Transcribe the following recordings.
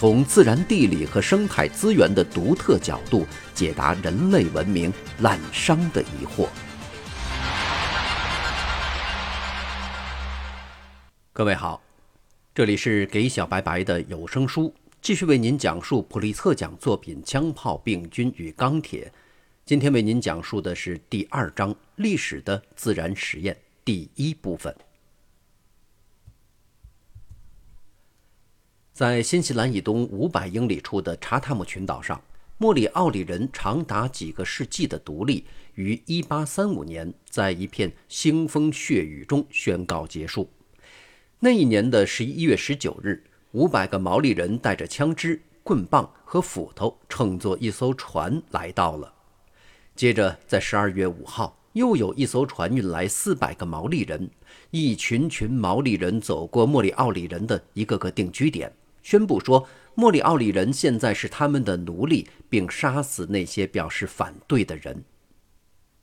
从自然地理和生态资源的独特角度解答人类文明滥觞的疑惑。各位好，这里是给小白白的有声书，继续为您讲述普利策奖作品《枪炮、病菌与钢铁》。今天为您讲述的是第二章“历史的自然实验”第一部分。在新西兰以东五百英里处的查塔姆群岛上，莫里奥里人长达几个世纪的独立，于1835年在一片腥风血雨中宣告结束。那一年的11月19日，五百个毛利人带着枪支、棍棒和斧头，乘坐一艘船来到了。接着，在12月5号，又有一艘船运来四百个毛利人，一群群毛利人走过莫里奥里人的一个个定居点。宣布说，莫里奥里人现在是他们的奴隶，并杀死那些表示反对的人。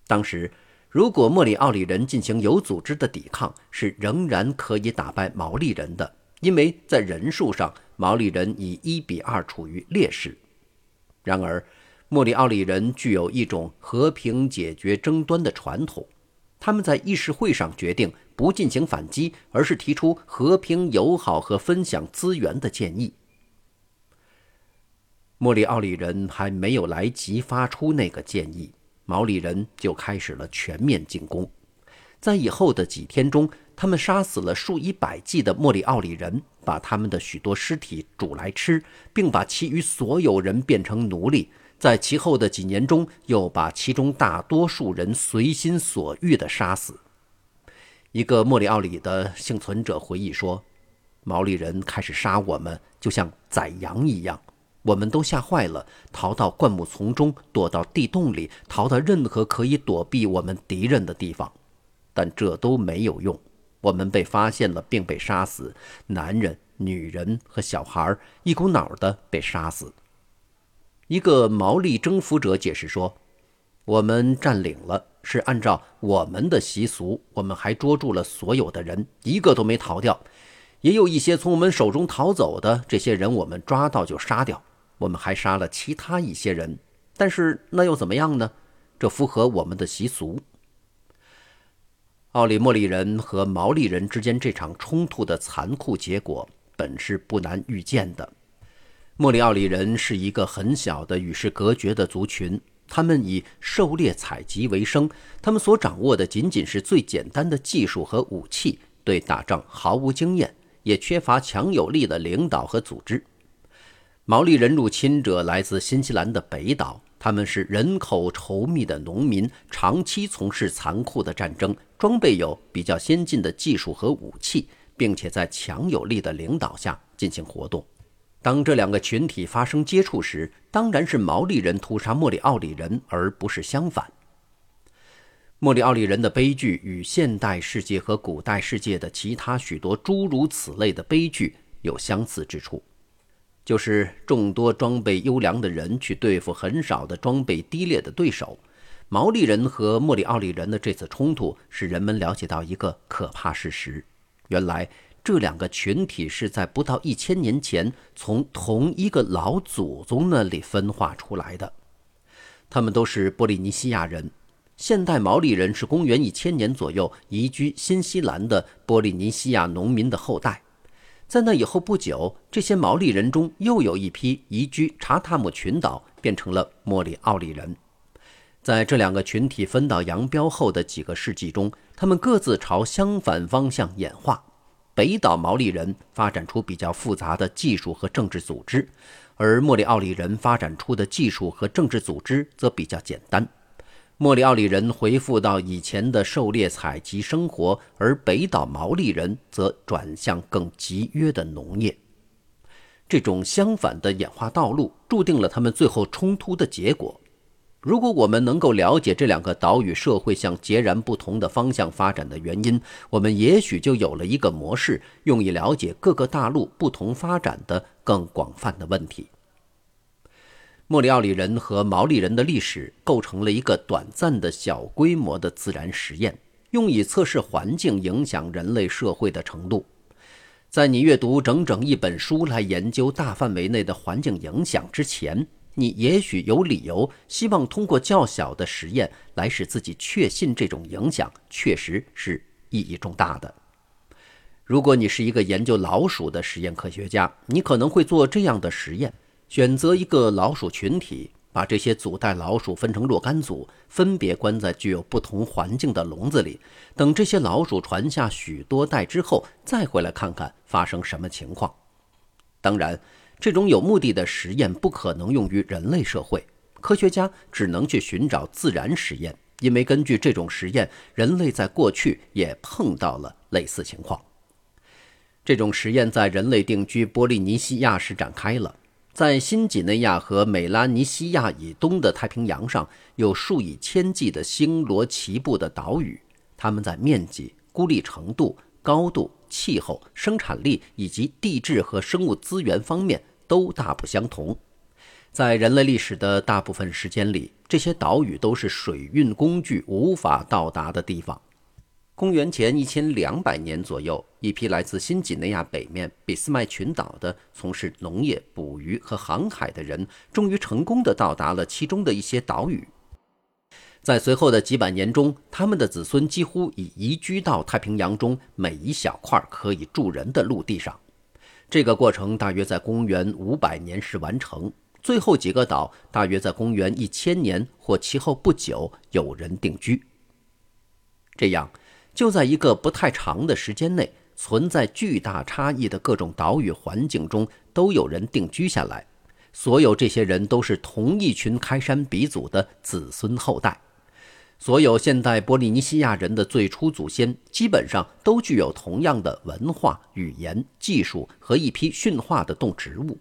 当时，如果莫里奥里人进行有组织的抵抗，是仍然可以打败毛利人的，因为在人数上，毛利人以一比二处于劣势。然而，莫里奥里人具有一种和平解决争端的传统。他们在议事会上决定不进行反击，而是提出和平、友好和分享资源的建议。莫里奥里人还没有来及发出那个建议，毛里人就开始了全面进攻。在以后的几天中，他们杀死了数以百计的莫里奥里人，把他们的许多尸体煮来吃，并把其余所有人变成奴隶。在其后的几年中，又把其中大多数人随心所欲地杀死。一个莫里奥里的幸存者回忆说：“毛利人开始杀我们，就像宰羊一样，我们都吓坏了，逃到灌木丛中，躲到地洞里，逃到任何可以躲避我们敌人的地方。但这都没有用，我们被发现了，并被杀死。男人、女人和小孩一股脑儿的被杀死。”一个毛利征服者解释说：“我们占领了，是按照我们的习俗。我们还捉住了所有的人，一个都没逃掉。也有一些从我们手中逃走的，这些人我们抓到就杀掉。我们还杀了其他一些人，但是那又怎么样呢？这符合我们的习俗。”奥里莫利人和毛利人之间这场冲突的残酷结果，本是不难预见的。莫里奥里人是一个很小的与世隔绝的族群，他们以狩猎采集为生，他们所掌握的仅仅是最简单的技术和武器，对打仗毫无经验，也缺乏强有力的领导和组织。毛利人入侵者来自新西兰的北岛，他们是人口稠密的农民，长期从事残酷的战争，装备有比较先进的技术和武器，并且在强有力的领导下进行活动。当这两个群体发生接触时，当然是毛利人屠杀莫里奥里人，而不是相反。莫里奥里人的悲剧与现代世界和古代世界的其他许多诸如此类的悲剧有相似之处，就是众多装备优良的人去对付很少的装备低劣的对手。毛利人和莫里奥里人的这次冲突，使人们了解到一个可怕事实：原来。这两个群体是在不到一千年前从同一个老祖宗那里分化出来的，他们都是波利尼西亚人。现代毛利人是公元一千年左右移居新西兰的波利尼西亚农民的后代。在那以后不久，这些毛利人中又有一批移居查塔姆群岛，变成了莫里奥里人。在这两个群体分道扬镳后的几个世纪中，他们各自朝相反方向演化。北岛毛利人发展出比较复杂的技术和政治组织，而莫里奥里人发展出的技术和政治组织则比较简单。莫里奥里人回复到以前的狩猎采集生活，而北岛毛利人则转向更集约的农业。这种相反的演化道路，注定了他们最后冲突的结果。如果我们能够了解这两个岛屿社会向截然不同的方向发展的原因，我们也许就有了一个模式，用以了解各个大陆不同发展的更广泛的问题。莫里奥里人和毛利人的历史构成了一个短暂的小规模的自然实验，用以测试环境影响人类社会的程度。在你阅读整整一本书来研究大范围内的环境影响之前，你也许有理由希望通过较小的实验来使自己确信这种影响确实是意义重大的。如果你是一个研究老鼠的实验科学家，你可能会做这样的实验：选择一个老鼠群体。把这些组带老鼠分成若干组，分别关在具有不同环境的笼子里。等这些老鼠传下许多代之后，再回来看看发生什么情况。当然，这种有目的的实验不可能用于人类社会。科学家只能去寻找自然实验，因为根据这种实验，人类在过去也碰到了类似情况。这种实验在人类定居波利尼西亚时展开了。在新几内亚和美拉尼西亚以东的太平洋上，有数以千计的星罗棋布的岛屿，它们在面积、孤立程度、高度、气候、生产力以及地质和生物资源方面都大不相同。在人类历史的大部分时间里，这些岛屿都是水运工具无法到达的地方。公元前一千两百年左右，一批来自新几内亚北面俾斯麦群岛的从事农业、捕鱼和航海的人，终于成功地到达了其中的一些岛屿。在随后的几百年中，他们的子孙几乎已移居到太平洋中每一小块可以住人的陆地上。这个过程大约在公元五百年时完成。最后几个岛大约在公元一千年或其后不久有人定居。这样。就在一个不太长的时间内，存在巨大差异的各种岛屿环境中，都有人定居下来。所有这些人都是同一群开山鼻祖的子孙后代。所有现代波利尼西亚人的最初祖先，基本上都具有同样的文化、语言、技术和一批驯化的动植物。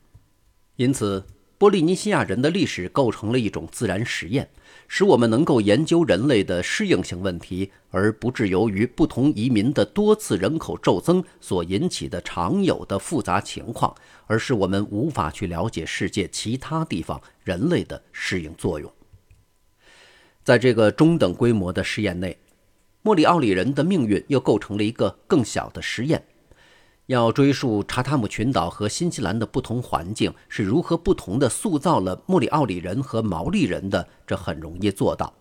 因此。波利尼西亚人的历史构成了一种自然实验，使我们能够研究人类的适应性问题，而不是由于不同移民的多次人口骤增所引起的常有的复杂情况，而是我们无法去了解世界其他地方人类的适应作用。在这个中等规模的实验内，莫里奥里人的命运又构成了一个更小的实验。要追溯查塔姆群岛和新西兰的不同环境是如何不同的塑造了莫里奥里人和毛利人的，这很容易做到。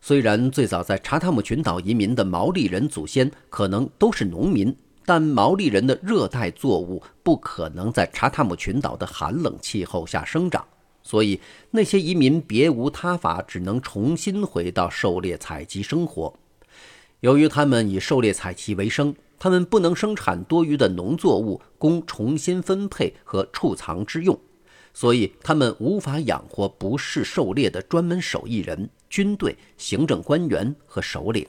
虽然最早在查塔姆群岛移民的毛利人祖先可能都是农民，但毛利人的热带作物不可能在查塔姆群岛的寒冷气候下生长，所以那些移民别无他法，只能重新回到狩猎采集生活。由于他们以狩猎采集为生。他们不能生产多余的农作物供重新分配和储藏之用，所以他们无法养活不是狩猎的专门手艺人、军队、行政官员和首领。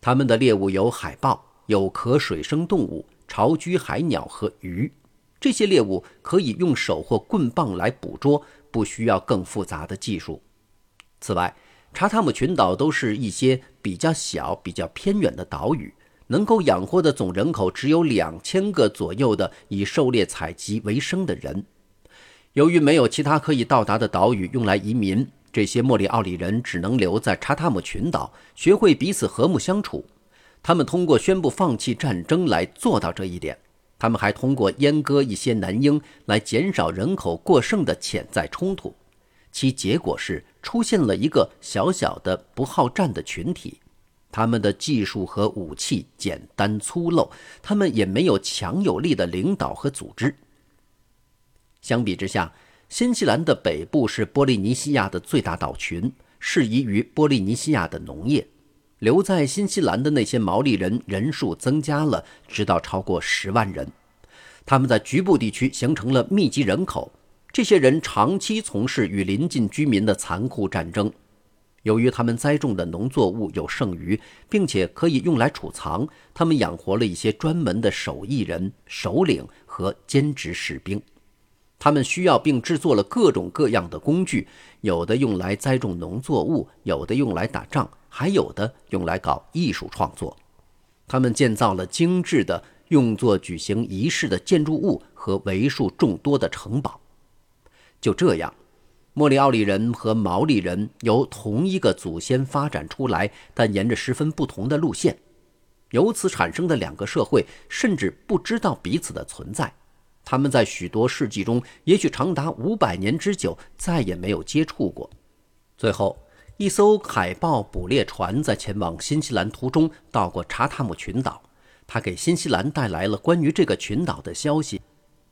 他们的猎物有海豹、有可水生动物、巢居海鸟和鱼。这些猎物可以用手或棍棒来捕捉，不需要更复杂的技术。此外，查塔姆群岛都是一些比较小、比较偏远的岛屿。能够养活的总人口只有两千个左右的以狩猎采集为生的人。由于没有其他可以到达的岛屿用来移民，这些莫里奥里人只能留在查塔姆群岛，学会彼此和睦相处。他们通过宣布放弃战争来做到这一点。他们还通过阉割一些男婴来减少人口过剩的潜在冲突。其结果是出现了一个小小的不好战的群体。他们的技术和武器简单粗陋，他们也没有强有力的领导和组织。相比之下，新西兰的北部是波利尼西亚的最大岛群，适宜于波利尼西亚的农业。留在新西兰的那些毛利人人数增加了，直到超过十万人。他们在局部地区形成了密集人口，这些人长期从事与邻近居民的残酷战争。由于他们栽种的农作物有剩余，并且可以用来储藏，他们养活了一些专门的手艺人、首领和兼职士兵。他们需要并制作了各种各样的工具，有的用来栽种农作物，有的用来打仗，还有的用来搞艺术创作。他们建造了精致的用作举行仪式的建筑物和为数众多的城堡。就这样，莫里奥里人和毛利人由同一个祖先发展出来，但沿着十分不同的路线。由此产生的两个社会甚至不知道彼此的存在。他们在许多世纪中，也许长达五百年之久，再也没有接触过。最后，一艘海豹捕猎船在前往新西兰途中到过查塔姆群岛，它给新西兰带来了关于这个群岛的消息。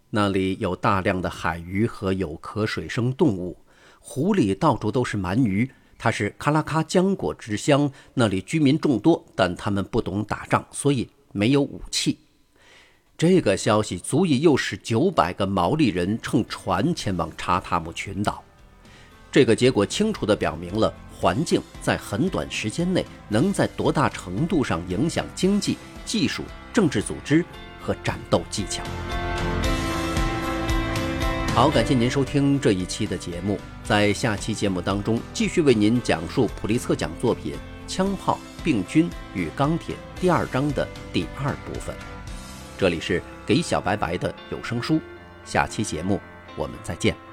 那里有大量的海鱼和有壳水生动物，湖里到处都是鳗鱼。它是卡拉卡浆果之乡，那里居民众多，但他们不懂打仗，所以没有武器。这个消息足以诱使九百个毛利人乘船前往查塔姆群岛。这个结果清楚地表明了环境在很短时间内能在多大程度上影响经济、技术、政治组织和战斗技巧。好，感谢您收听这一期的节目，在下期节目当中继续为您讲述普利策奖作品《枪炮、病菌与钢铁》第二章的第二部分。这里是给小白白的有声书，下期节目我们再见。